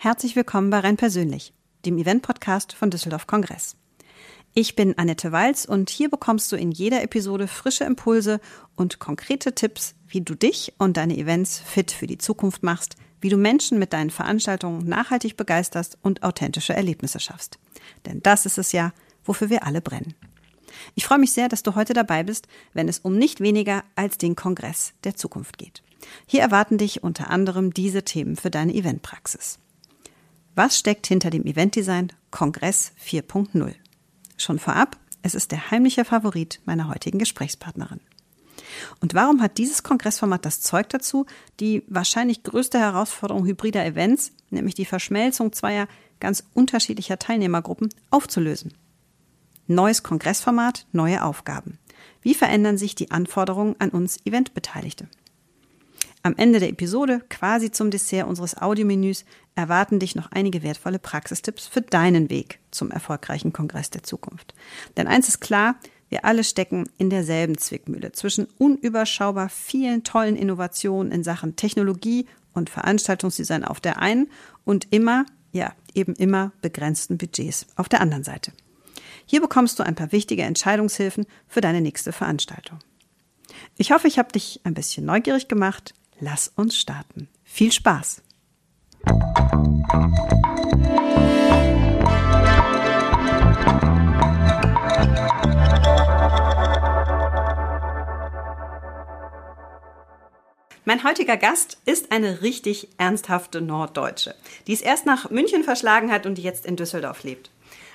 Herzlich willkommen bei Renn Persönlich, dem Event-Podcast von Düsseldorf Kongress. Ich bin Annette Walz und hier bekommst du in jeder Episode frische Impulse und konkrete Tipps, wie du dich und deine Events fit für die Zukunft machst, wie du Menschen mit deinen Veranstaltungen nachhaltig begeisterst und authentische Erlebnisse schaffst. Denn das ist es ja, wofür wir alle brennen. Ich freue mich sehr, dass du heute dabei bist, wenn es um nicht weniger als den Kongress der Zukunft geht. Hier erwarten dich unter anderem diese Themen für deine Eventpraxis. Was steckt hinter dem Eventdesign Kongress 4.0? Schon vorab, es ist der heimliche Favorit meiner heutigen Gesprächspartnerin. Und warum hat dieses Kongressformat das Zeug dazu, die wahrscheinlich größte Herausforderung hybrider Events, nämlich die Verschmelzung zweier ganz unterschiedlicher Teilnehmergruppen, aufzulösen? Neues Kongressformat, neue Aufgaben. Wie verändern sich die Anforderungen an uns Eventbeteiligte? Am Ende der Episode, quasi zum Dessert unseres Audiomenüs, erwarten dich noch einige wertvolle Praxistipps für deinen Weg zum erfolgreichen Kongress der Zukunft. Denn eins ist klar, wir alle stecken in derselben Zwickmühle zwischen unüberschaubar vielen tollen Innovationen in Sachen Technologie und Veranstaltungsdesign auf der einen und immer, ja, eben immer begrenzten Budgets auf der anderen Seite. Hier bekommst du ein paar wichtige Entscheidungshilfen für deine nächste Veranstaltung. Ich hoffe, ich habe dich ein bisschen neugierig gemacht. Lass uns starten. Viel Spaß! Mein heutiger Gast ist eine richtig ernsthafte Norddeutsche, die es erst nach München verschlagen hat und die jetzt in Düsseldorf lebt.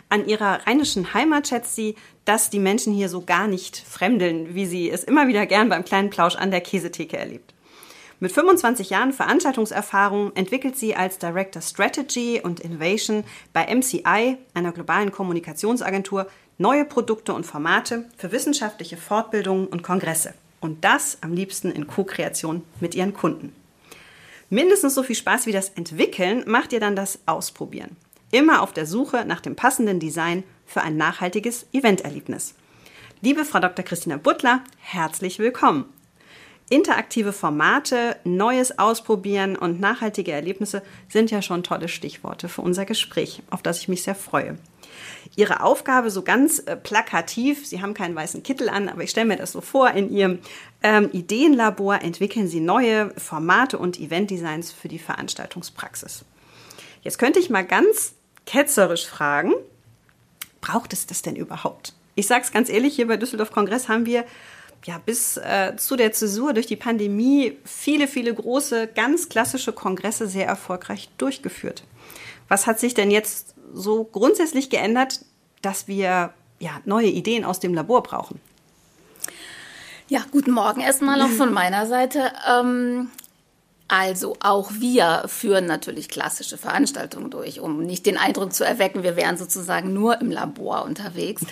An ihrer rheinischen Heimat schätzt sie, dass die Menschen hier so gar nicht fremdeln, wie sie es immer wieder gern beim kleinen Plausch an der Käsetheke erlebt. Mit 25 Jahren Veranstaltungserfahrung entwickelt sie als Director Strategy und Innovation bei MCI, einer globalen Kommunikationsagentur, neue Produkte und Formate für wissenschaftliche Fortbildungen und Kongresse. Und das am liebsten in Co-Kreation mit ihren Kunden. Mindestens so viel Spaß wie das Entwickeln macht ihr dann das Ausprobieren. Immer auf der Suche nach dem passenden Design für ein nachhaltiges Eventerlebnis. Liebe Frau Dr. Christina Butler, herzlich willkommen. Interaktive Formate, Neues ausprobieren und nachhaltige Erlebnisse sind ja schon tolle Stichworte für unser Gespräch, auf das ich mich sehr freue. Ihre Aufgabe so ganz äh, plakativ, Sie haben keinen weißen Kittel an, aber ich stelle mir das so vor, in Ihrem ähm, Ideenlabor entwickeln Sie neue Formate und Eventdesigns für die Veranstaltungspraxis. Jetzt könnte ich mal ganz ketzerisch fragen, braucht es das denn überhaupt? Ich sage es ganz ehrlich, hier bei Düsseldorf Kongress haben wir ja, bis äh, zu der Zäsur durch die Pandemie viele, viele große, ganz klassische Kongresse sehr erfolgreich durchgeführt. Was hat sich denn jetzt so grundsätzlich geändert, dass wir ja, neue Ideen aus dem Labor brauchen? Ja, guten Morgen erstmal auch von meiner Seite. Ähm, also auch wir führen natürlich klassische Veranstaltungen durch, um nicht den Eindruck zu erwecken, wir wären sozusagen nur im Labor unterwegs.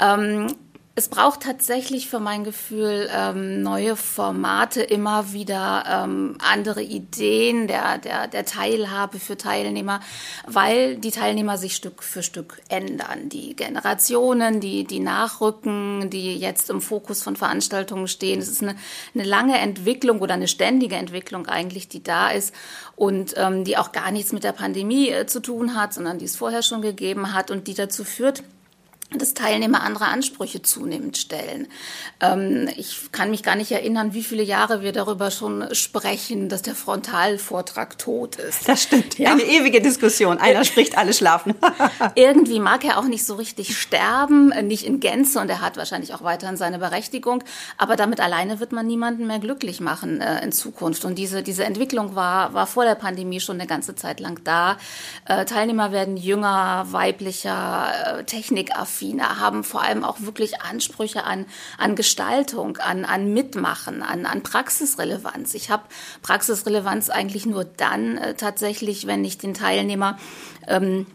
ähm, es braucht tatsächlich für mein Gefühl ähm, neue Formate, immer wieder ähm, andere Ideen der, der, der Teilhabe für Teilnehmer, weil die Teilnehmer sich Stück für Stück ändern. Die Generationen, die, die nachrücken, die jetzt im Fokus von Veranstaltungen stehen. Es ist eine, eine lange Entwicklung oder eine ständige Entwicklung eigentlich, die da ist und ähm, die auch gar nichts mit der Pandemie äh, zu tun hat, sondern die es vorher schon gegeben hat und die dazu führt, dass Teilnehmer andere Ansprüche zunehmend stellen. Ähm, ich kann mich gar nicht erinnern, wie viele Jahre wir darüber schon sprechen, dass der Frontalvortrag tot ist. Das stimmt. Ja. Eine ewige Diskussion. Einer spricht, alle schlafen. Irgendwie mag er auch nicht so richtig sterben, nicht in Gänze und er hat wahrscheinlich auch weiterhin seine Berechtigung. Aber damit alleine wird man niemanden mehr glücklich machen äh, in Zukunft. Und diese, diese Entwicklung war, war vor der Pandemie schon eine ganze Zeit lang da. Äh, Teilnehmer werden jünger, weiblicher, äh, technikaffin affiner, haben vor allem auch wirklich Ansprüche an, an Gestaltung, an, an Mitmachen, an, an Praxisrelevanz. Ich habe Praxisrelevanz eigentlich nur dann äh, tatsächlich, wenn ich den Teilnehmer ähm,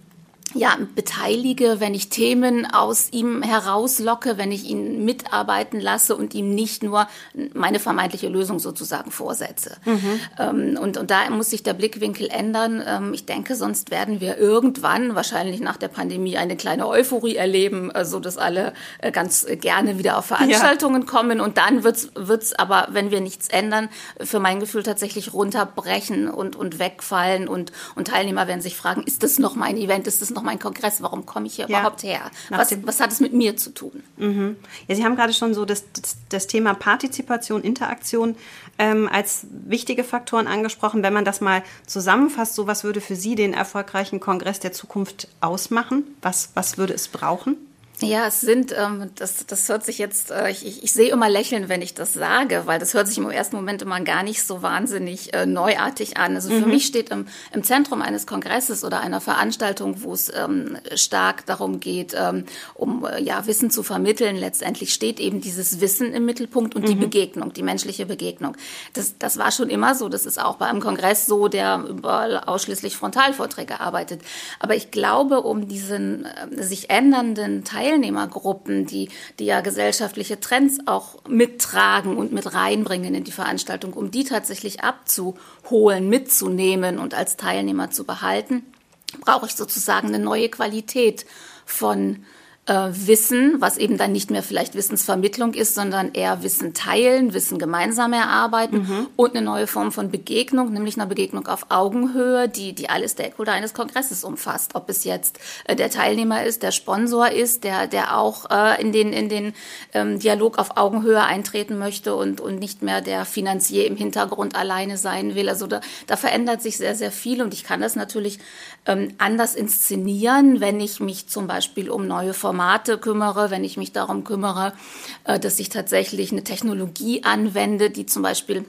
ja, beteilige, wenn ich Themen aus ihm herauslocke, wenn ich ihn mitarbeiten lasse und ihm nicht nur meine vermeintliche Lösung sozusagen vorsetze. Mhm. Ähm, und, und da muss sich der Blickwinkel ändern. Ähm, ich denke, sonst werden wir irgendwann, wahrscheinlich nach der Pandemie, eine kleine Euphorie erleben, äh, so dass alle äh, ganz gerne wieder auf Veranstaltungen ja. kommen. Und dann wird's wird's aber, wenn wir nichts ändern, für mein Gefühl tatsächlich runterbrechen und, und wegfallen. Und, und Teilnehmer werden sich fragen, ist das noch mein Event? Ist das noch mein Kongress? Warum komme ich hier ja. überhaupt her? Was, was, hat es mit mir zu tun? Mhm. Ja, Sie haben gerade schon so das, das, das Thema Partizipation, Interaktion ähm, als wichtige Faktoren angesprochen. Wenn man das mal zusammenfasst, so was würde für Sie den erfolgreichen Kongress der Zukunft ausmachen? Was, was würde es brauchen? Ja, es sind, ähm, das, das hört sich jetzt, äh, ich, ich, sehe immer lächeln, wenn ich das sage, weil das hört sich im ersten Moment immer gar nicht so wahnsinnig äh, neuartig an. Also für mhm. mich steht im, im Zentrum eines Kongresses oder einer Veranstaltung, wo es ähm, stark darum geht, ähm, um äh, ja, Wissen zu vermitteln, letztendlich steht eben dieses Wissen im Mittelpunkt und mhm. die Begegnung, die menschliche Begegnung. Das, das war schon immer so, das ist auch bei einem Kongress so, der überall ausschließlich Frontalvorträge arbeitet. Aber ich glaube, um diesen äh, sich ändernden Teil Teilnehmergruppen, die, die ja gesellschaftliche Trends auch mittragen und mit reinbringen in die Veranstaltung, um die tatsächlich abzuholen, mitzunehmen und als Teilnehmer zu behalten, brauche ich sozusagen eine neue Qualität von äh, Wissen, was eben dann nicht mehr vielleicht Wissensvermittlung ist, sondern eher Wissen teilen, Wissen gemeinsam erarbeiten mhm. und eine neue Form von Begegnung, nämlich eine Begegnung auf Augenhöhe, die, die alle Stakeholder eines Kongresses umfasst. Ob es jetzt äh, der Teilnehmer ist, der Sponsor ist, der, der auch äh, in den, in den ähm, Dialog auf Augenhöhe eintreten möchte und, und nicht mehr der Finanzier im Hintergrund alleine sein will. Also da, da verändert sich sehr, sehr viel und ich kann das natürlich ähm, anders inszenieren, wenn ich mich zum Beispiel um neue Formate Formate kümmere, wenn ich mich darum kümmere, äh, dass ich tatsächlich eine Technologie anwende, die zum Beispiel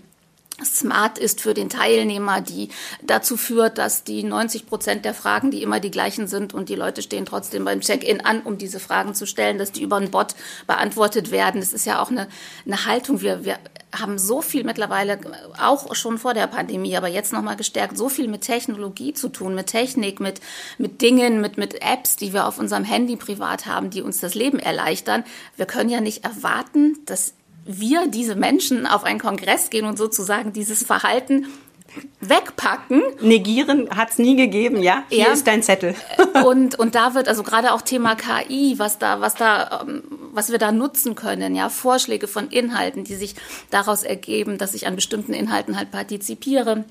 smart ist für den Teilnehmer, die dazu führt, dass die 90 Prozent der Fragen, die immer die gleichen sind und die Leute stehen trotzdem beim Check-in an, um diese Fragen zu stellen, dass die über einen Bot beantwortet werden. Das ist ja auch eine, eine Haltung. Wir, wir haben so viel mittlerweile, auch schon vor der Pandemie, aber jetzt nochmal gestärkt, so viel mit Technologie zu tun, mit Technik, mit, mit Dingen, mit, mit Apps, die wir auf unserem Handy privat haben, die uns das Leben erleichtern. Wir können ja nicht erwarten, dass wir, diese Menschen, auf einen Kongress gehen und sozusagen dieses Verhalten wegpacken. Negieren hat es nie gegeben, ja? Hier ja. ist dein Zettel. und, und da wird also gerade auch Thema KI, was da, was da, ähm, was wir da nutzen können, ja, Vorschläge von Inhalten, die sich daraus ergeben, dass ich an bestimmten Inhalten halt partizipiere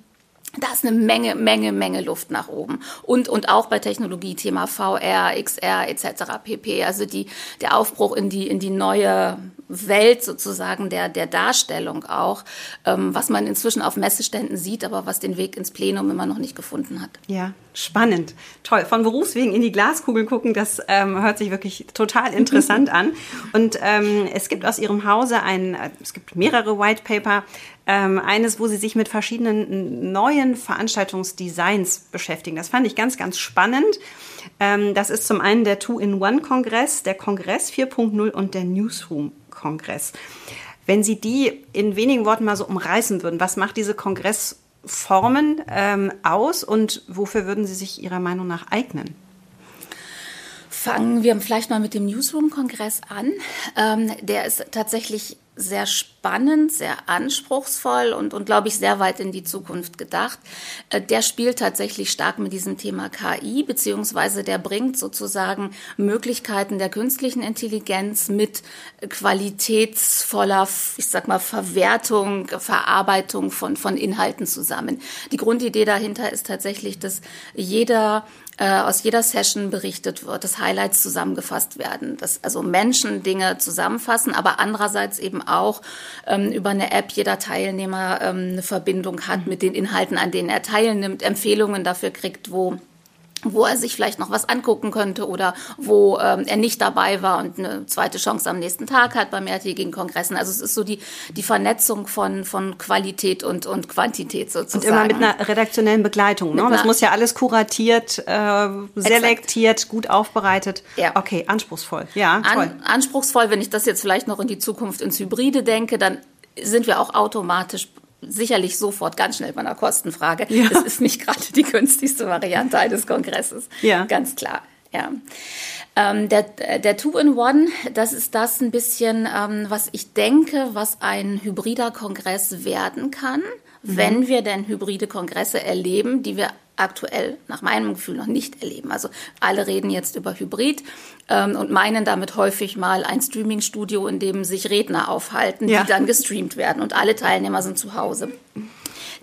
da ist eine Menge, Menge, Menge Luft nach oben. Und, und auch bei Technologie, Thema VR, XR etc. pp. Also die, der Aufbruch in die, in die neue Welt sozusagen der, der Darstellung auch, ähm, was man inzwischen auf Messeständen sieht, aber was den Weg ins Plenum immer noch nicht gefunden hat. Ja, spannend. Toll. Von Berufswegen in die Glaskugel gucken, das ähm, hört sich wirklich total interessant an. Und ähm, es gibt aus Ihrem Hause ein, es gibt mehrere White Paper, ähm, eines, wo sie sich mit verschiedenen neuen Veranstaltungsdesigns beschäftigen. Das fand ich ganz, ganz spannend. Ähm, das ist zum einen der Two-in-One-Kongress, der Kongress 4.0 und der Newsroom-Kongress. Wenn Sie die in wenigen Worten mal so umreißen würden, was macht diese Kongressformen ähm, aus und wofür würden sie sich Ihrer Meinung nach eignen? Fangen wir vielleicht mal mit dem Newsroom-Kongress an. Ähm, der ist tatsächlich sehr spannend, sehr anspruchsvoll und, und glaube ich, sehr weit in die Zukunft gedacht. Äh, der spielt tatsächlich stark mit diesem Thema KI, beziehungsweise der bringt sozusagen Möglichkeiten der künstlichen Intelligenz mit qualitätsvoller, ich sag mal, Verwertung, Verarbeitung von, von Inhalten zusammen. Die Grundidee dahinter ist tatsächlich, dass jeder äh, aus jeder Session berichtet wird, dass Highlights zusammengefasst werden, dass also Menschen Dinge zusammenfassen, aber andererseits eben auch ähm, über eine App jeder Teilnehmer ähm, eine Verbindung hat mit den Inhalten, an denen er teilnimmt, Empfehlungen dafür kriegt, wo wo er sich vielleicht noch was angucken könnte oder wo ähm, er nicht dabei war und eine zweite Chance am nächsten Tag hat bei mehrtägigen Kongressen. Also es ist so die, die Vernetzung von, von Qualität und, und Quantität sozusagen. Und immer mit einer redaktionellen Begleitung. Ne? Das muss ja alles kuratiert, äh, selektiert, Exakt. gut aufbereitet. Ja. Okay, anspruchsvoll. Ja, toll. An, anspruchsvoll, wenn ich das jetzt vielleicht noch in die Zukunft ins Hybride denke, dann sind wir auch automatisch sicherlich sofort ganz schnell bei einer Kostenfrage. Ja. Es ist nicht gerade die günstigste Variante eines Kongresses. Ja. Ganz klar. Ja. Ähm, der der Two-in-One, das ist das ein bisschen, ähm, was ich denke, was ein hybrider Kongress werden kann, mhm. wenn wir denn hybride Kongresse erleben, die wir aktuell nach meinem Gefühl noch nicht erleben. Also alle reden jetzt über Hybrid ähm, und meinen damit häufig mal ein Streaming-Studio, in dem sich Redner aufhalten, ja. die dann gestreamt werden und alle Teilnehmer sind zu Hause.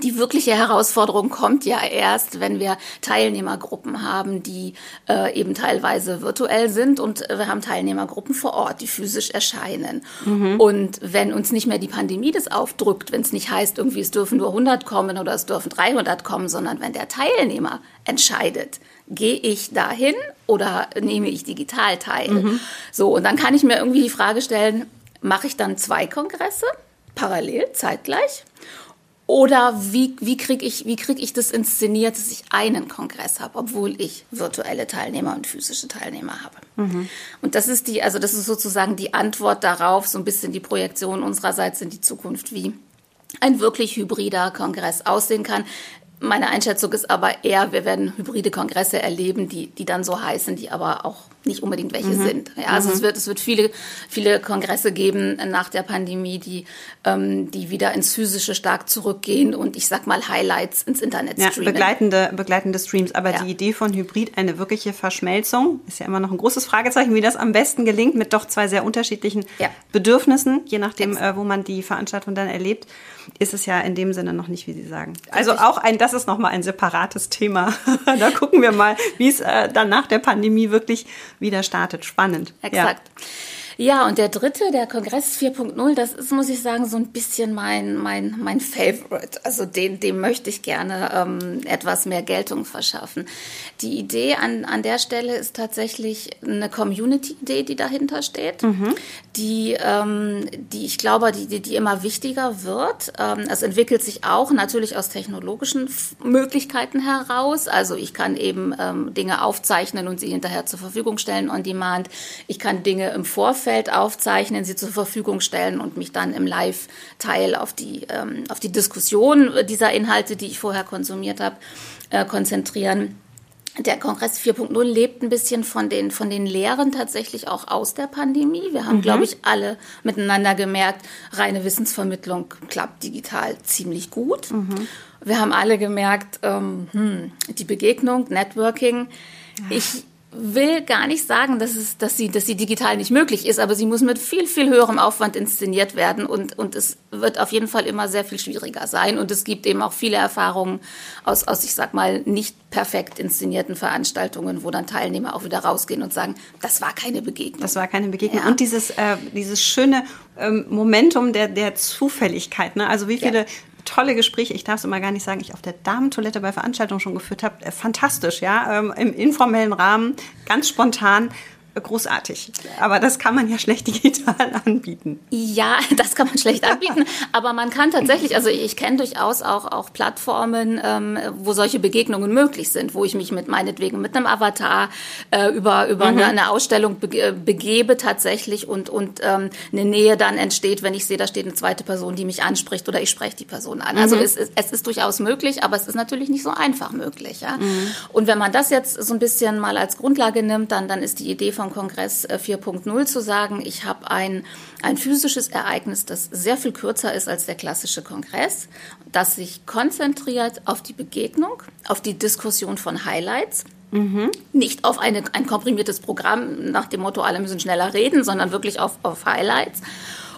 Die wirkliche Herausforderung kommt ja erst, wenn wir Teilnehmergruppen haben, die äh, eben teilweise virtuell sind und wir haben Teilnehmergruppen vor Ort, die physisch erscheinen. Mhm. Und wenn uns nicht mehr die Pandemie das aufdrückt, wenn es nicht heißt, irgendwie es dürfen nur 100 kommen oder es dürfen 300 kommen, sondern wenn der Teilnehmer entscheidet, gehe ich dahin oder nehme ich digital teil? Mhm. So, und dann kann ich mir irgendwie die Frage stellen, mache ich dann zwei Kongresse parallel, zeitgleich? Oder wie, wie kriege ich, wie krieg ich das inszeniert, dass ich einen Kongress habe, obwohl ich virtuelle Teilnehmer und physische Teilnehmer habe? Mhm. Und das ist die, also das ist sozusagen die Antwort darauf, so ein bisschen die Projektion unsererseits in die Zukunft, wie ein wirklich hybrider Kongress aussehen kann. Meine Einschätzung ist aber eher, wir werden hybride Kongresse erleben, die, die dann so heißen, die aber auch nicht unbedingt welche mhm. sind. Ja, also mhm. es wird, es wird viele, viele Kongresse geben nach der Pandemie, die, ähm, die wieder ins Physische stark zurückgehen und ich sag mal Highlights ins Internet ja, streamen. Begleitende, begleitende Streams. Aber ja. die Idee von Hybrid, eine wirkliche Verschmelzung, ist ja immer noch ein großes Fragezeichen, wie das am besten gelingt mit doch zwei sehr unterschiedlichen ja. Bedürfnissen, je nachdem, äh, wo man die Veranstaltung dann erlebt, ist es ja in dem Sinne noch nicht, wie Sie sagen. Also auch ein, das ist nochmal ein separates Thema. da gucken wir mal, wie es äh, dann nach der Pandemie wirklich wieder startet. Spannend. Exakt. Ja. Ja, und der dritte, der Kongress 4.0, das ist, muss ich sagen, so ein bisschen mein, mein, mein Favorite. Also den, dem möchte ich gerne ähm, etwas mehr Geltung verschaffen. Die Idee an, an der Stelle ist tatsächlich eine Community-Idee, die dahinter steht, mhm. die, ähm, die ich glaube, die, die, die immer wichtiger wird. Ähm, es entwickelt sich auch natürlich aus technologischen Möglichkeiten heraus. Also ich kann eben ähm, Dinge aufzeichnen und sie hinterher zur Verfügung stellen on demand. Ich kann Dinge im Vorfeld Vorfeld aufzeichnen, sie zur Verfügung stellen und mich dann im Live-Teil auf die, ähm, auf die Diskussion dieser Inhalte, die ich vorher konsumiert habe, äh, konzentrieren. Der Kongress 4.0 lebt ein bisschen von den, von den Lehren tatsächlich auch aus der Pandemie. Wir haben, mhm. glaube ich, alle miteinander gemerkt, reine Wissensvermittlung klappt digital ziemlich gut. Mhm. Wir haben alle gemerkt, ähm, hm, die Begegnung, Networking. Ja. Ich will gar nicht sagen, dass, es, dass, sie, dass sie digital nicht möglich ist, aber sie muss mit viel, viel höherem Aufwand inszeniert werden und, und es wird auf jeden Fall immer sehr viel schwieriger sein. Und es gibt eben auch viele Erfahrungen aus, aus ich sag mal, nicht perfekt inszenierten Veranstaltungen, wo dann Teilnehmer auch wieder rausgehen und sagen, das war keine Begegnung. Das war keine Begegnung. Ja. Und dieses, äh, dieses schöne ähm, Momentum der, der Zufälligkeit. Ne? Also wie viele ja tolle Gespräche. Ich darf es immer gar nicht sagen, ich auf der Damentoilette bei Veranstaltungen schon geführt habe. Äh, fantastisch, ja, ähm, im informellen Rahmen, ganz spontan großartig. Aber das kann man ja schlecht digital anbieten. Ja, das kann man schlecht anbieten. aber man kann tatsächlich, also ich kenne durchaus auch, auch Plattformen, ähm, wo solche Begegnungen möglich sind, wo ich mich mit meinetwegen mit einem Avatar äh, über, über mhm. eine, eine, Ausstellung be begebe tatsächlich und, und ähm, eine Nähe dann entsteht, wenn ich sehe, da steht eine zweite Person, die mich anspricht oder ich spreche die Person an. Also mhm. es, ist, es ist durchaus möglich, aber es ist natürlich nicht so einfach möglich. Ja? Mhm. Und wenn man das jetzt so ein bisschen mal als Grundlage nimmt, dann, dann ist die Idee von vom Kongress 4.0 äh, zu sagen, ich habe ein, ein physisches Ereignis, das sehr viel kürzer ist als der klassische Kongress, das sich konzentriert auf die Begegnung, auf die Diskussion von Highlights. Mhm. Nicht auf eine, ein komprimiertes Programm nach dem Motto, alle müssen schneller reden, sondern wirklich auf, auf Highlights.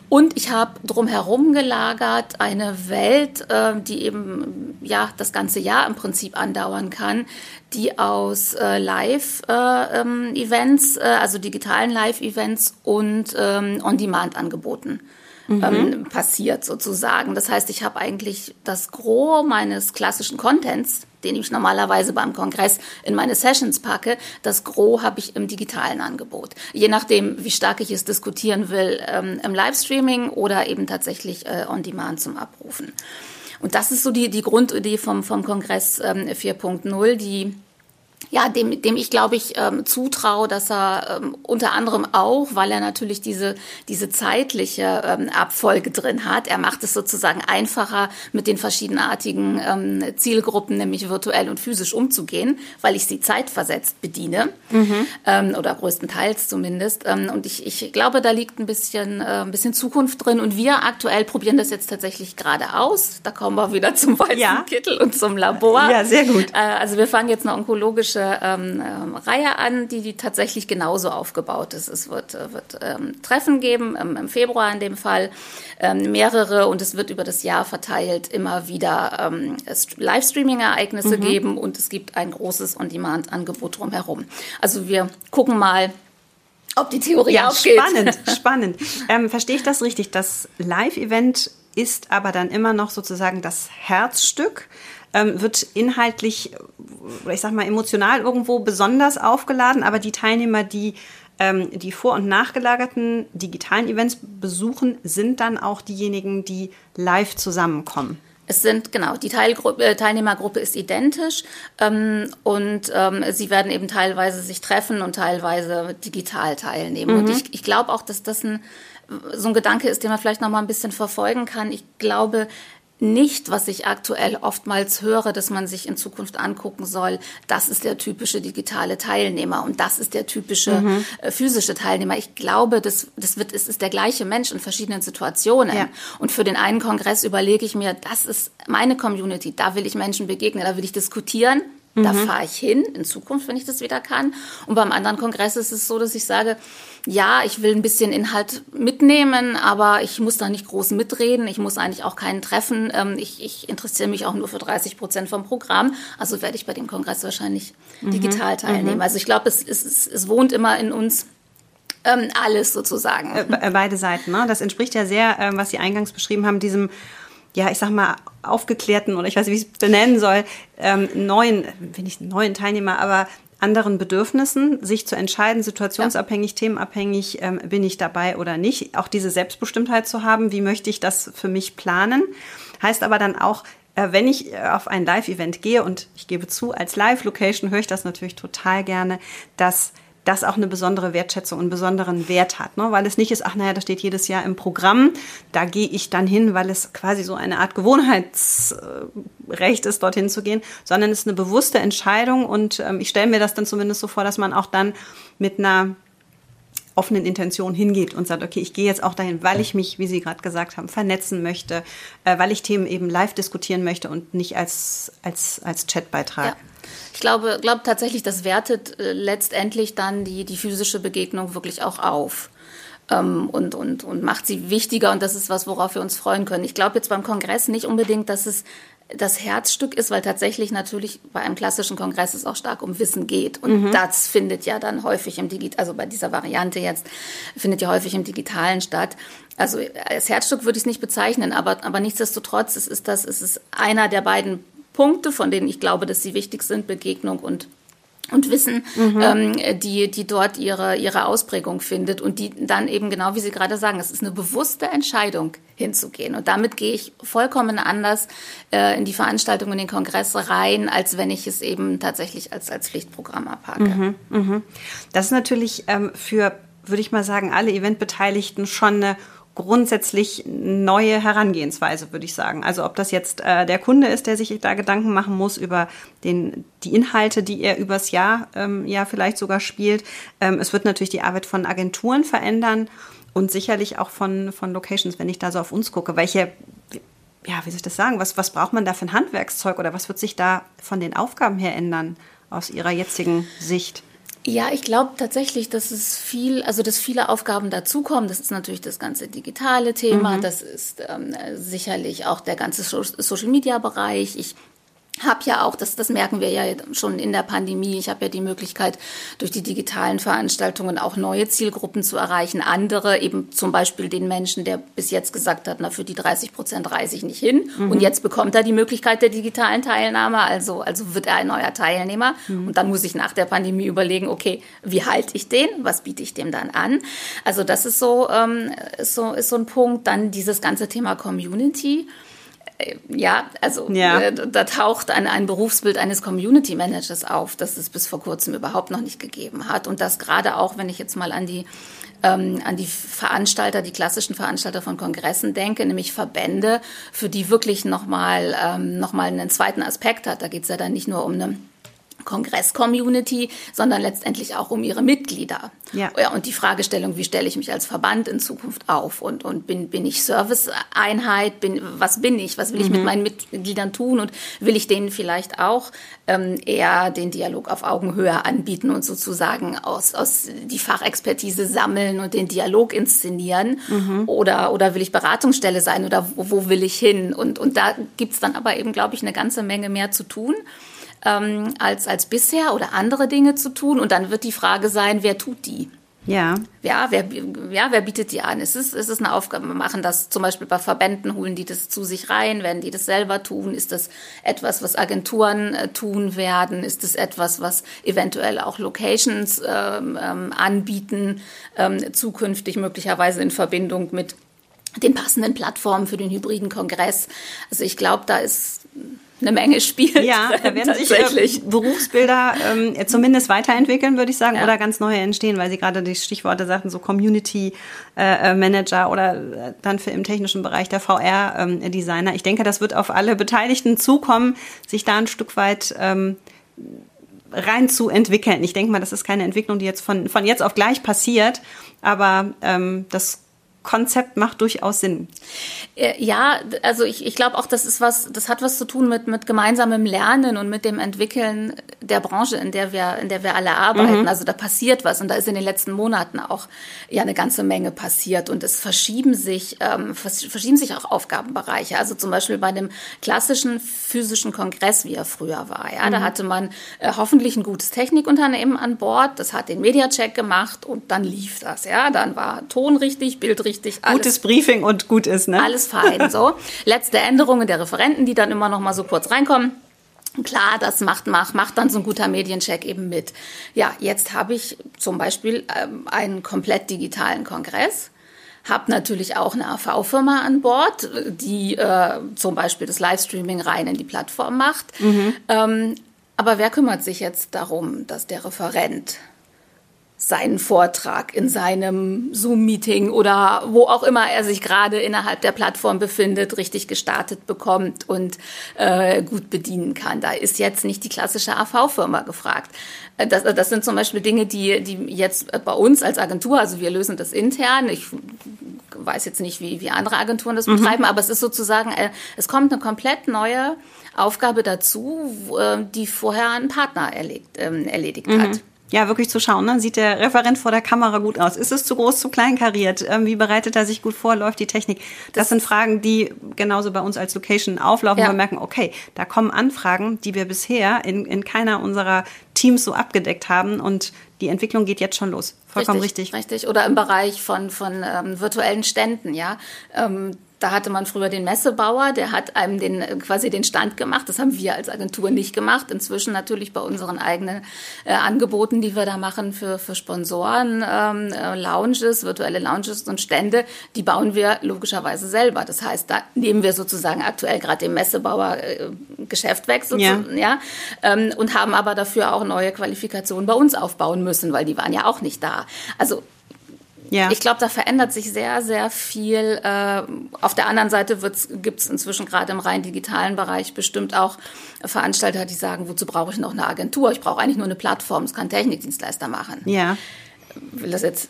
Und ich habe drumherum gelagert eine Welt, äh, die eben ja das ganze Jahr im Prinzip andauern kann, die aus äh, Live-Events, äh, ähm, äh, also digitalen Live-Events und ähm, On-Demand-Angeboten mhm. ähm, passiert sozusagen. Das heißt, ich habe eigentlich das Gros meines klassischen Contents den ich normalerweise beim Kongress in meine Sessions packe, das Gros habe ich im digitalen Angebot. Je nachdem, wie stark ich es diskutieren will, ähm, im Livestreaming oder eben tatsächlich äh, on demand zum Abrufen. Und das ist so die, die Grundidee vom, vom Kongress ähm, 4.0, die ja, dem, dem ich glaube ich ähm, zutraue, dass er ähm, unter anderem auch, weil er natürlich diese, diese zeitliche ähm, Abfolge drin hat, er macht es sozusagen einfacher, mit den verschiedenartigen ähm, Zielgruppen, nämlich virtuell und physisch umzugehen, weil ich sie zeitversetzt bediene mhm. ähm, oder größtenteils zumindest. Ähm, und ich, ich glaube, da liegt ein bisschen, äh, ein bisschen Zukunft drin. Und wir aktuell probieren das jetzt tatsächlich gerade aus. Da kommen wir wieder zum weißen ja. Kittel und zum Labor. Ja, sehr gut. Äh, also wir fangen jetzt eine onkologische ähm, ähm, Reihe an, die, die tatsächlich genauso aufgebaut ist. Es wird, äh, wird ähm, Treffen geben, ähm, im Februar in dem Fall, ähm, mehrere und es wird über das Jahr verteilt immer wieder ähm, Livestreaming-Ereignisse mhm. geben und es gibt ein großes On-Demand-Angebot drumherum. Also wir gucken mal, ob die Theorie ja, aufgeht. Spannend, spannend. Ähm, verstehe ich das richtig? Das Live-Event ist aber dann immer noch sozusagen das Herzstück, ähm, wird inhaltlich, ich sag mal, emotional irgendwo besonders aufgeladen, aber die Teilnehmer, die ähm, die vor- und nachgelagerten digitalen Events besuchen, sind dann auch diejenigen, die live zusammenkommen. Es sind, genau, die Teilgruppe, äh, Teilnehmergruppe ist identisch ähm, und ähm, sie werden eben teilweise sich treffen und teilweise digital teilnehmen. Mhm. Und ich, ich glaube auch, dass das ein, so ein Gedanke ist, den man vielleicht noch mal ein bisschen verfolgen kann. Ich glaube, nicht, was ich aktuell oftmals höre, dass man sich in Zukunft angucken soll, das ist der typische digitale Teilnehmer und das ist der typische mhm. äh, physische Teilnehmer. Ich glaube, das, das wird, es ist der gleiche Mensch in verschiedenen Situationen. Ja. Und für den einen Kongress überlege ich mir, das ist meine Community, da will ich Menschen begegnen, da will ich diskutieren, da mhm. fahre ich hin in Zukunft, wenn ich das wieder kann. Und beim anderen Kongress ist es so, dass ich sage, ja, ich will ein bisschen Inhalt mitnehmen, aber ich muss da nicht groß mitreden. Ich muss eigentlich auch keinen treffen. Ähm, ich, ich interessiere mich auch nur für 30 Prozent vom Programm. Also werde ich bei dem Kongress wahrscheinlich mhm. digital teilnehmen. Mhm. Also ich glaube, es, es, es wohnt immer in uns, ähm, alles sozusagen. Äh, beide Seiten, ne? Das entspricht ja sehr, äh, was Sie eingangs beschrieben haben, diesem ja, ich sag mal, aufgeklärten oder ich weiß nicht, wie ich es benennen soll, ähm, neuen, wenn nicht neuen Teilnehmer, aber anderen Bedürfnissen, sich zu entscheiden, situationsabhängig, ja. themenabhängig, ähm, bin ich dabei oder nicht. Auch diese Selbstbestimmtheit zu haben, wie möchte ich das für mich planen. Heißt aber dann auch, äh, wenn ich äh, auf ein Live-Event gehe und ich gebe zu, als Live-Location höre ich das natürlich total gerne, dass das auch eine besondere Wertschätzung und besonderen Wert hat, ne? weil es nicht ist, ach naja, das steht jedes Jahr im Programm, da gehe ich dann hin, weil es quasi so eine Art Gewohnheitsrecht ist, dorthin zu gehen, sondern es ist eine bewusste Entscheidung und ähm, ich stelle mir das dann zumindest so vor, dass man auch dann mit einer offenen Intention hingeht und sagt, okay, ich gehe jetzt auch dahin, weil ich mich, wie Sie gerade gesagt haben, vernetzen möchte, äh, weil ich Themen eben live diskutieren möchte und nicht als, als, als Chatbeitrag. Ja. Ich glaube, glaube tatsächlich, das wertet äh, letztendlich dann die, die physische Begegnung wirklich auch auf. Ähm, und, und, und macht sie wichtiger und das ist was, worauf wir uns freuen können. Ich glaube jetzt beim Kongress nicht unbedingt, dass es das Herzstück ist, weil tatsächlich natürlich bei einem klassischen Kongress es auch stark um Wissen geht. Und mhm. das findet ja dann häufig im Digital, also bei dieser Variante jetzt, findet ja häufig im Digitalen statt. Also als Herzstück würde ich es nicht bezeichnen, aber, aber nichtsdestotrotz, es ist das, es ist einer der beiden Punkte, von denen ich glaube, dass sie wichtig sind, Begegnung und und Wissen, mhm. ähm, die, die dort ihre, ihre Ausprägung findet und die dann eben genau wie Sie gerade sagen, es ist eine bewusste Entscheidung hinzugehen. Und damit gehe ich vollkommen anders äh, in die Veranstaltung, in den Kongress rein, als wenn ich es eben tatsächlich als, als Pflichtprogramm abhake. Mhm, mh. Das ist natürlich ähm, für, würde ich mal sagen, alle Eventbeteiligten schon eine grundsätzlich neue Herangehensweise, würde ich sagen. Also ob das jetzt äh, der Kunde ist, der sich da Gedanken machen muss über den, die Inhalte, die er übers Jahr ähm, ja vielleicht sogar spielt. Ähm, es wird natürlich die Arbeit von Agenturen verändern und sicherlich auch von, von Locations, wenn ich da so auf uns gucke. Welche, ja, wie soll ich das sagen? Was, was braucht man da für ein Handwerkszeug oder was wird sich da von den Aufgaben her ändern aus Ihrer jetzigen Sicht? Ja, ich glaube tatsächlich, dass es viel, also dass viele Aufgaben dazukommen. Das ist natürlich das ganze digitale Thema, mhm. das ist ähm, sicherlich auch der ganze Social Media Bereich. Ich habe ja auch, das, das merken wir ja schon in der Pandemie, ich habe ja die Möglichkeit, durch die digitalen Veranstaltungen auch neue Zielgruppen zu erreichen. Andere, eben zum Beispiel den Menschen, der bis jetzt gesagt hat, na, für die 30 Prozent reise ich nicht hin. Mhm. Und jetzt bekommt er die Möglichkeit der digitalen Teilnahme, also, also wird er ein neuer Teilnehmer. Mhm. Und dann muss ich nach der Pandemie überlegen, okay, wie halte ich den? Was biete ich dem dann an? Also das ist so, ähm, ist so, ist so ein Punkt. Dann dieses ganze Thema Community Ja, also ja. Äh, da taucht ein, ein Berufsbild eines Community Managers auf, das es bis vor kurzem überhaupt noch nicht gegeben hat. Und das gerade auch, wenn ich jetzt mal an die ähm, an die Veranstalter, die klassischen Veranstalter von Kongressen denke, nämlich Verbände, für die wirklich nochmal ähm, noch einen zweiten Aspekt hat. Da geht es ja dann nicht nur um eine Kongress-Community, sondern letztendlich auch um ihre Mitglieder. Ja. ja. Und die Fragestellung, wie stelle ich mich als Verband in Zukunft auf? Und, und bin, bin ich Serviceeinheit? Bin, was bin ich? Was will ich mhm. mit meinen Mitgliedern tun? Und will ich denen vielleicht auch ähm, eher den Dialog auf Augenhöhe anbieten und sozusagen aus, aus die Fachexpertise sammeln und den Dialog inszenieren? Mhm. Oder, oder will ich Beratungsstelle sein? Oder wo, wo will ich hin? Und, und da gibt's dann aber eben, glaube ich, eine ganze Menge mehr zu tun ähm, als, als bisher oder andere Dinge zu tun. Und dann wird die Frage sein, wer tut die? Ja. Ja, wer, ja, wer bietet die an? Ist es, ist es eine Aufgabe? Machen das zum Beispiel bei Verbänden, holen die das zu sich rein? Werden die das selber tun? Ist das etwas, was Agenturen äh, tun werden? Ist das etwas, was eventuell auch Locations ähm, ähm, anbieten, ähm, zukünftig möglicherweise in Verbindung mit den passenden Plattformen für den hybriden Kongress? Also ich glaube, da ist eine Menge spielt. Ja, da werden sich äh, Berufsbilder ähm, zumindest weiterentwickeln, würde ich sagen, ja. oder ganz neue entstehen, weil Sie gerade die Stichworte sagten, so Community äh, Manager oder äh, dann für im technischen Bereich der VR ähm, Designer. Ich denke, das wird auf alle Beteiligten zukommen, sich da ein Stück weit ähm, rein zu entwickeln. Ich denke mal, das ist keine Entwicklung, die jetzt von, von jetzt auf gleich passiert, aber ähm, das Konzept macht durchaus Sinn. Äh, ja, also ich, ich glaube auch, das ist was, das hat was zu tun mit, mit gemeinsamem Lernen und mit dem Entwickeln der Branche, in der wir, in der wir alle arbeiten. Mhm. Also da passiert was und da ist in den letzten Monaten auch ja eine ganze Menge passiert und es verschieben sich, ähm, verschieben sich auch Aufgabenbereiche. Also zum Beispiel bei dem klassischen physischen Kongress, wie er früher war. Ja, mhm. da hatte man äh, hoffentlich ein gutes Technikunternehmen an Bord. Das hat den Mediacheck gemacht und dann lief das. Ja, dann war Ton richtig, Bild richtig richtig. Alles, Gutes Briefing und gut ist, ne? Alles fein, so. Letzte Änderungen der Referenten, die dann immer noch mal so kurz reinkommen. Klar, das macht, macht, macht dann so ein guter Mediencheck eben mit. Ja, jetzt habe ich zum Beispiel ähm, einen komplett digitalen Kongress habe natürlich auch eine AV-Firma an Bord, die äh, zum Beispiel das Livestreaming rein in die Plattform macht. Mhm. Ähm, aber wer kümmert sich jetzt darum, dass der Referent seinen Vortrag in seinem Zoom-Meeting oder wo auch immer er sich gerade innerhalb der Plattform befindet, richtig gestartet bekommt und äh, gut bedienen kann. Da ist jetzt nicht die klassische AV-Firma gefragt. Äh, das, das sind zum Beispiel Dinge, die, die jetzt bei uns als Agentur, also wir lösen das intern. Ich weiß jetzt nicht, wie, wie andere Agenturen das mhm. betreiben, aber es ist sozusagen, äh, es kommt eine komplett neue Aufgabe dazu, äh, die vorher ein Partner erledigt, ähm, erledigt mhm. hat ja, wirklich zu schauen. Ne? Sieht der Referent vor der Kamera gut aus? Ist es zu groß, zu klein kariert? Ähm, wie bereitet er sich gut vor? Läuft die Technik? Das, das sind Fragen, die genauso bei uns als Location auflaufen. Ja. Wir merken, okay, da kommen Anfragen, die wir bisher in, in keiner unserer Teams so abgedeckt haben. Und die Entwicklung geht jetzt schon los. Vollkommen richtig. Richtig. richtig. Oder im Bereich von, von ähm, virtuellen Ständen, ja. Ähm, da hatte man früher den Messebauer, der hat einem den, quasi den Stand gemacht. Das haben wir als Agentur nicht gemacht. Inzwischen natürlich bei unseren eigenen äh, Angeboten, die wir da machen für, für Sponsoren, ähm, äh, Lounges, virtuelle Lounges und Stände, die bauen wir logischerweise selber. Das heißt, da nehmen wir sozusagen aktuell gerade den Messebauer äh, Geschäft weg, sozusagen, ja, ja ähm, und haben aber dafür auch neue Qualifikationen bei uns aufbauen müssen, weil die waren ja auch nicht da. Also ja. Ich glaube, da verändert sich sehr, sehr viel. Äh, auf der anderen Seite gibt es inzwischen gerade im rein digitalen Bereich bestimmt auch Veranstalter, die sagen, wozu brauche ich noch eine Agentur? Ich brauche eigentlich nur eine Plattform, es kann Technikdienstleister machen. Ja. Ich will das jetzt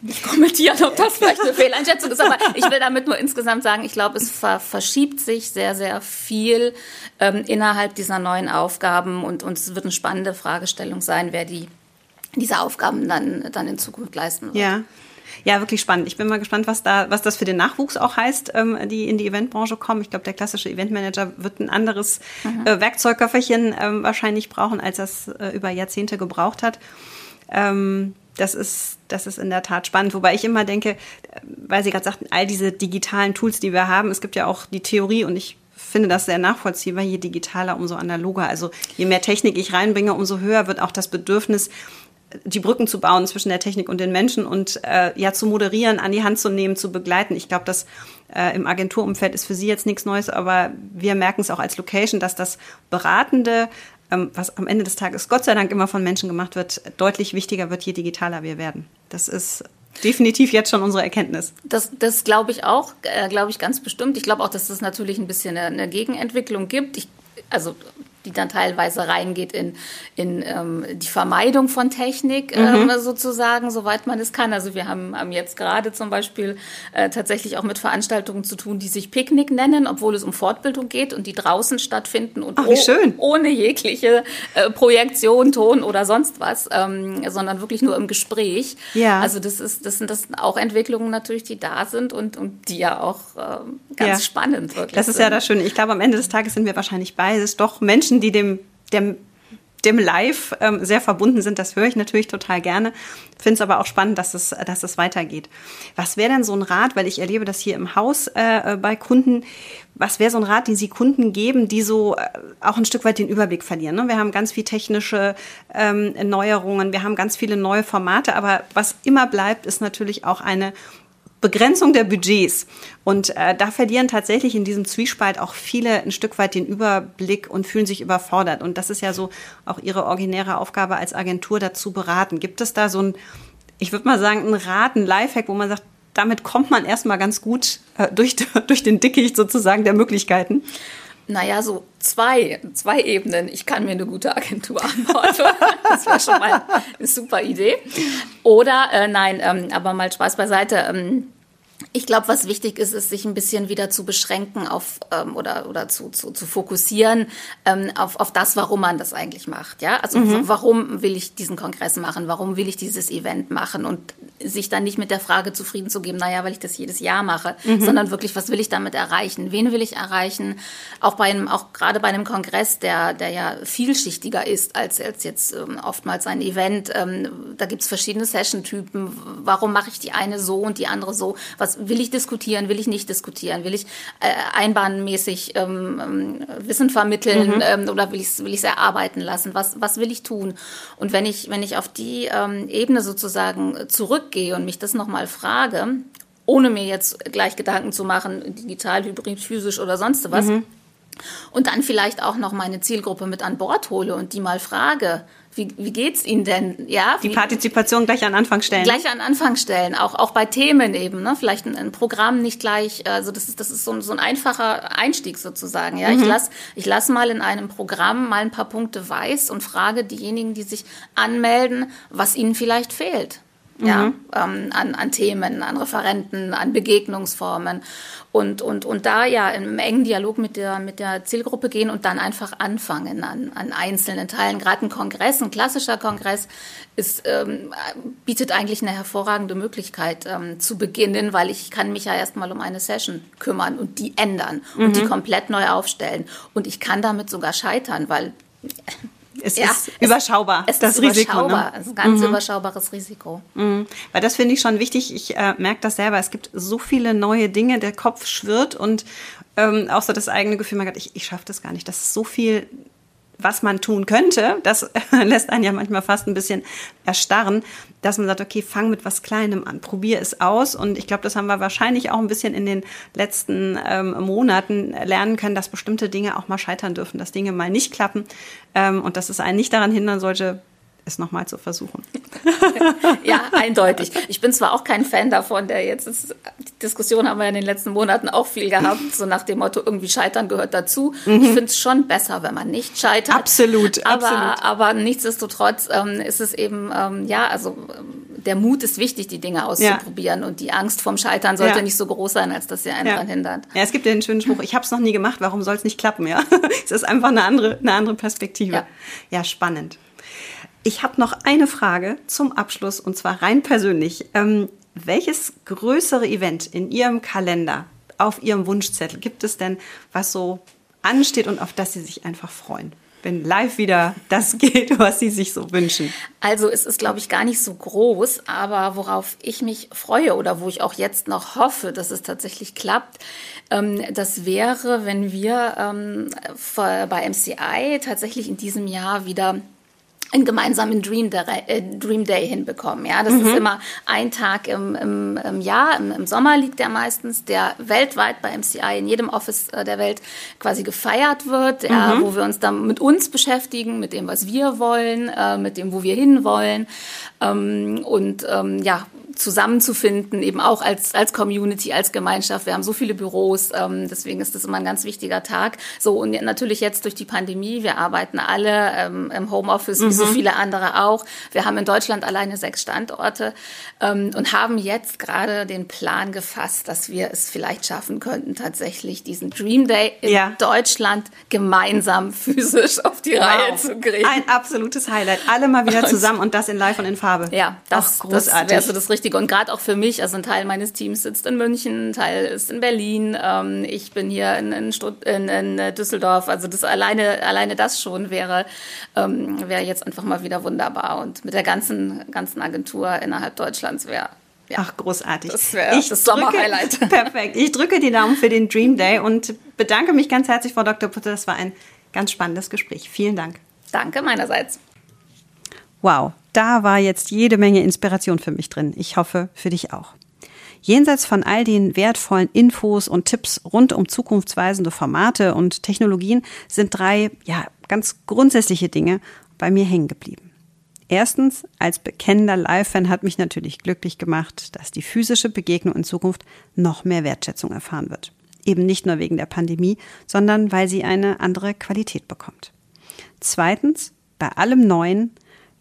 nicht kommentieren, ob das vielleicht eine Fehleinschätzung ist, aber ich will damit nur insgesamt sagen, ich glaube, es ver verschiebt sich sehr, sehr viel ähm, innerhalb dieser neuen Aufgaben und, und es wird eine spannende Fragestellung sein, wer die diese Aufgaben dann, dann in Zukunft leisten wird. Ja. Ja, wirklich spannend. Ich bin mal gespannt, was da, was das für den Nachwuchs auch heißt, ähm, die in die Eventbranche kommen. Ich glaube, der klassische Eventmanager wird ein anderes äh, Werkzeugköfferchen ähm, wahrscheinlich brauchen, als das äh, über Jahrzehnte gebraucht hat. Ähm, das ist, das ist in der Tat spannend. Wobei ich immer denke, weil Sie gerade sagten, all diese digitalen Tools, die wir haben, es gibt ja auch die Theorie und ich finde das sehr nachvollziehbar, je digitaler, umso analoger. Also je mehr Technik ich reinbringe, umso höher wird auch das Bedürfnis die Brücken zu bauen zwischen der Technik und den Menschen und äh, ja zu moderieren, an die Hand zu nehmen, zu begleiten. Ich glaube, das äh, im Agenturumfeld ist für Sie jetzt nichts Neues, aber wir merken es auch als Location, dass das Beratende, ähm, was am Ende des Tages Gott sei Dank immer von Menschen gemacht wird, deutlich wichtiger wird, je digitaler wir werden. Das ist definitiv jetzt schon unsere Erkenntnis. Das, das glaube ich auch, äh, glaube ich ganz bestimmt. Ich glaube auch, dass es natürlich ein bisschen eine, eine Gegenentwicklung gibt. Ich, also die dann teilweise reingeht in, in ähm, die Vermeidung von Technik ähm, mhm. sozusagen, soweit man es kann. Also wir haben, haben jetzt gerade zum Beispiel äh, tatsächlich auch mit Veranstaltungen zu tun, die sich Picknick nennen, obwohl es um Fortbildung geht und die draußen stattfinden und Ach, oh, ohne jegliche äh, Projektion, Ton oder sonst was, ähm, sondern wirklich nur im Gespräch. Ja. Also das ist, das sind das auch Entwicklungen natürlich, die da sind und, und die ja auch äh, ganz ja. spannend wirklich Das ist sind. ja das Schöne. Ich glaube, am Ende des Tages sind wir wahrscheinlich beides doch Menschen, die dem, dem, dem Live ähm, sehr verbunden sind. Das höre ich natürlich total gerne. Finde es aber auch spannend, dass es, dass es weitergeht. Was wäre denn so ein Rat, weil ich erlebe das hier im Haus äh, bei Kunden, was wäre so ein Rat, den Sie Kunden geben, die so äh, auch ein Stück weit den Überblick verlieren? Ne? Wir haben ganz viel technische ähm, Neuerungen, wir haben ganz viele neue Formate, aber was immer bleibt, ist natürlich auch eine Begrenzung der Budgets. Und äh, da verlieren tatsächlich in diesem Zwiespalt auch viele ein Stück weit den Überblick und fühlen sich überfordert. Und das ist ja so auch ihre originäre Aufgabe als Agentur dazu beraten. Gibt es da so ein, ich würde mal sagen, ein Rat, ein Lifehack, wo man sagt, damit kommt man erstmal ganz gut äh, durch, durch den Dickicht sozusagen der Möglichkeiten? Naja, so zwei, zwei Ebenen. Ich kann mir eine gute Agentur anbauen. Das wäre schon mal eine super Idee. Oder, äh, nein, ähm, aber mal Spaß beiseite. Ähm, ich glaube, was wichtig ist, ist, sich ein bisschen wieder zu beschränken auf ähm, oder, oder zu, zu, zu fokussieren ähm, auf, auf das, warum man das eigentlich macht. Ja, also mhm. warum will ich diesen Kongress machen? Warum will ich dieses Event machen? Und sich dann nicht mit der Frage zufrieden zu geben, naja, weil ich das jedes Jahr mache, mhm. sondern wirklich, was will ich damit erreichen? Wen will ich erreichen? Auch bei einem, auch gerade bei einem Kongress, der, der ja vielschichtiger ist als, als jetzt ähm, oftmals ein Event. Ähm, da gibt's verschiedene Session-Typen. Warum mache ich die eine so und die andere so? Was will ich diskutieren? Will ich nicht diskutieren? Will ich äh, einbahnmäßig ähm, ähm Wissen vermitteln mhm. ähm, oder will ich es will ich's erarbeiten lassen? Was, was will ich tun? Und wenn ich, wenn ich auf die ähm, Ebene sozusagen zurück zurückgehe und mich das nochmal frage, ohne mir jetzt gleich Gedanken zu machen, digital, hybrid, physisch oder sonst was, mhm. Und dann vielleicht auch noch meine Zielgruppe mit an Bord hole und die mal frage, wie, wie geht's Ihnen denn? Ja, die Partizipation gleich an Anfang stellen. Gleich an Anfang stellen, auch auch bei Themen eben, ne? Vielleicht ein, ein Programm nicht gleich. Also das ist das ist so, ein, so ein einfacher Einstieg sozusagen. Ja, mhm. ich lass ich lass mal in einem Programm mal ein paar Punkte weiß und frage diejenigen, die sich anmelden, was ihnen vielleicht fehlt ja, mhm. ähm, an, an Themen, an Referenten, an Begegnungsformen und, und, und da ja im engen Dialog mit der, mit der Zielgruppe gehen und dann einfach anfangen an, an einzelnen Teilen. Gerade ein Kongress, ein klassischer Kongress ist, ähm, bietet eigentlich eine hervorragende Möglichkeit ähm, zu beginnen, weil ich kann mich ja erstmal um eine Session kümmern und die ändern mhm. und die mhm. komplett neu aufstellen. Und ich kann damit sogar scheitern, weil es ja, ist überschaubar, es, das ist Risiko. Ne? Überschaubar. Ne? Es ist ein ganz mhm. überschaubares Risiko. Mhm. Weil das finde ich schon wichtig. Ich äh, merke das selber. Es gibt so viele neue Dinge. Der Kopf schwirrt und ähm, auch so das eigene Gefühl, man sagt, ich, ich schaffe das gar nicht. Das ist so viel was man tun könnte, das lässt einen ja manchmal fast ein bisschen erstarren, dass man sagt, okay, fang mit was Kleinem an, probier es aus. Und ich glaube, das haben wir wahrscheinlich auch ein bisschen in den letzten ähm, Monaten lernen können, dass bestimmte Dinge auch mal scheitern dürfen, dass Dinge mal nicht klappen ähm, und dass es einen nicht daran hindern sollte, es nochmal zu versuchen. ja, eindeutig. Ich bin zwar auch kein Fan davon, der jetzt ist, die Diskussion haben wir in den letzten Monaten auch viel gehabt, so nach dem Motto, irgendwie Scheitern gehört dazu. Mhm. Ich finde es schon besser, wenn man nicht scheitert. Absolut, aber, absolut. Aber nichtsdestotrotz ähm, ist es eben, ähm, ja, also ähm, der Mut ist wichtig, die Dinge auszuprobieren ja. und die Angst vom Scheitern sollte ja. nicht so groß sein, als dass sie einen ja. daran hindert. Ja, es gibt ja den schönen Spruch, ich habe es noch nie gemacht, warum soll es nicht klappen? Ja, es ist einfach eine andere, eine andere Perspektive. Ja spannend. Ich habe noch eine Frage zum Abschluss und zwar rein persönlich. Ähm, welches größere Event in Ihrem Kalender, auf Ihrem Wunschzettel gibt es denn, was so ansteht und auf das Sie sich einfach freuen? wenn live wieder das geht, was Sie sich so wünschen? Also es ist, glaube ich, gar nicht so groß, aber worauf ich mich freue oder wo ich auch jetzt noch hoffe, dass es tatsächlich klappt, ähm, das wäre, wenn wir ähm, bei MCI tatsächlich in diesem Jahr wieder einen gemeinsamen Dream Day, äh, Dream Day hinbekommen. Ja, das mhm. ist immer ein Tag im, im, im Jahr. Im, Im, Sommer liegt der meistens, der weltweit bei MCI in jedem Office äh, der Welt quasi gefeiert wird, mhm. ja, wo wir uns dann mit uns beschäftigen, mit dem, was wir wollen, äh, mit dem, wo wir hinwollen. Ähm, und ähm, ja, zusammenzufinden, eben auch als, als Community, als Gemeinschaft. Wir haben so viele Büros, ähm, deswegen ist das immer ein ganz wichtiger Tag. So, und natürlich jetzt durch die Pandemie, wir arbeiten alle ähm, im Homeoffice, mhm. wie so mhm. viele andere auch. Wir haben in Deutschland alleine sechs Standorte ähm, und haben jetzt gerade den Plan gefasst, dass wir es vielleicht schaffen könnten, tatsächlich diesen Dream Day in ja. Deutschland gemeinsam physisch auf die wow. Reihe zu kriegen. Ein absolutes Highlight. Alle mal wieder zusammen und das in live und in Farbe. Ja, das, das wäre so das Richtige. Und gerade auch für mich, also ein Teil meines Teams sitzt in München, ein Teil ist in Berlin. Ähm, ich bin hier in, in, in, in, Düsseldorf. Also das alleine, alleine das schon wäre, ähm, wäre jetzt einfach mal wieder wunderbar. Und mit der ganzen, ganzen Agentur innerhalb Deutschlands wäre ja, Ach, großartig. Das wäre das Sommerhighlight. Perfekt. Ich drücke die Daumen für den Dream Day und bedanke mich ganz herzlich, Frau Dr. Putte. Das war ein ganz spannendes Gespräch. Vielen Dank. Danke meinerseits. Wow, da war jetzt jede Menge Inspiration für mich drin. Ich hoffe, für dich auch. Jenseits von all den wertvollen Infos und Tipps rund um zukunftsweisende Formate und Technologien sind drei, ja, ganz grundsätzliche Dinge bei mir hängen geblieben. Erstens, als bekennender Live-Fan hat mich natürlich glücklich gemacht, dass die physische Begegnung in Zukunft noch mehr Wertschätzung erfahren wird. Eben nicht nur wegen der Pandemie, sondern weil sie eine andere Qualität bekommt. Zweitens, bei allem Neuen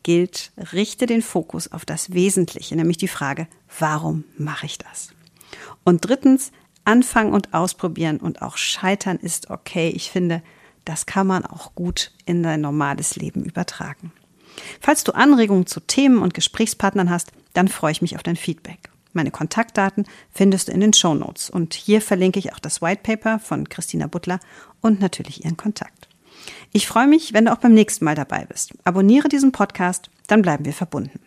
gilt, richte den Fokus auf das Wesentliche, nämlich die Frage, warum mache ich das? Und drittens, anfangen und ausprobieren und auch scheitern ist okay. Ich finde, das kann man auch gut in dein normales Leben übertragen. Falls du Anregungen zu Themen und Gesprächspartnern hast, dann freue ich mich auf dein Feedback. Meine Kontaktdaten findest du in den Show Notes und hier verlinke ich auch das White Paper von Christina Butler und natürlich ihren Kontakt. Ich freue mich, wenn du auch beim nächsten Mal dabei bist. Abonniere diesen Podcast, dann bleiben wir verbunden.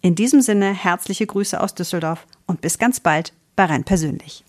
In diesem Sinne herzliche Grüße aus Düsseldorf und bis ganz bald bei Rhein persönlich.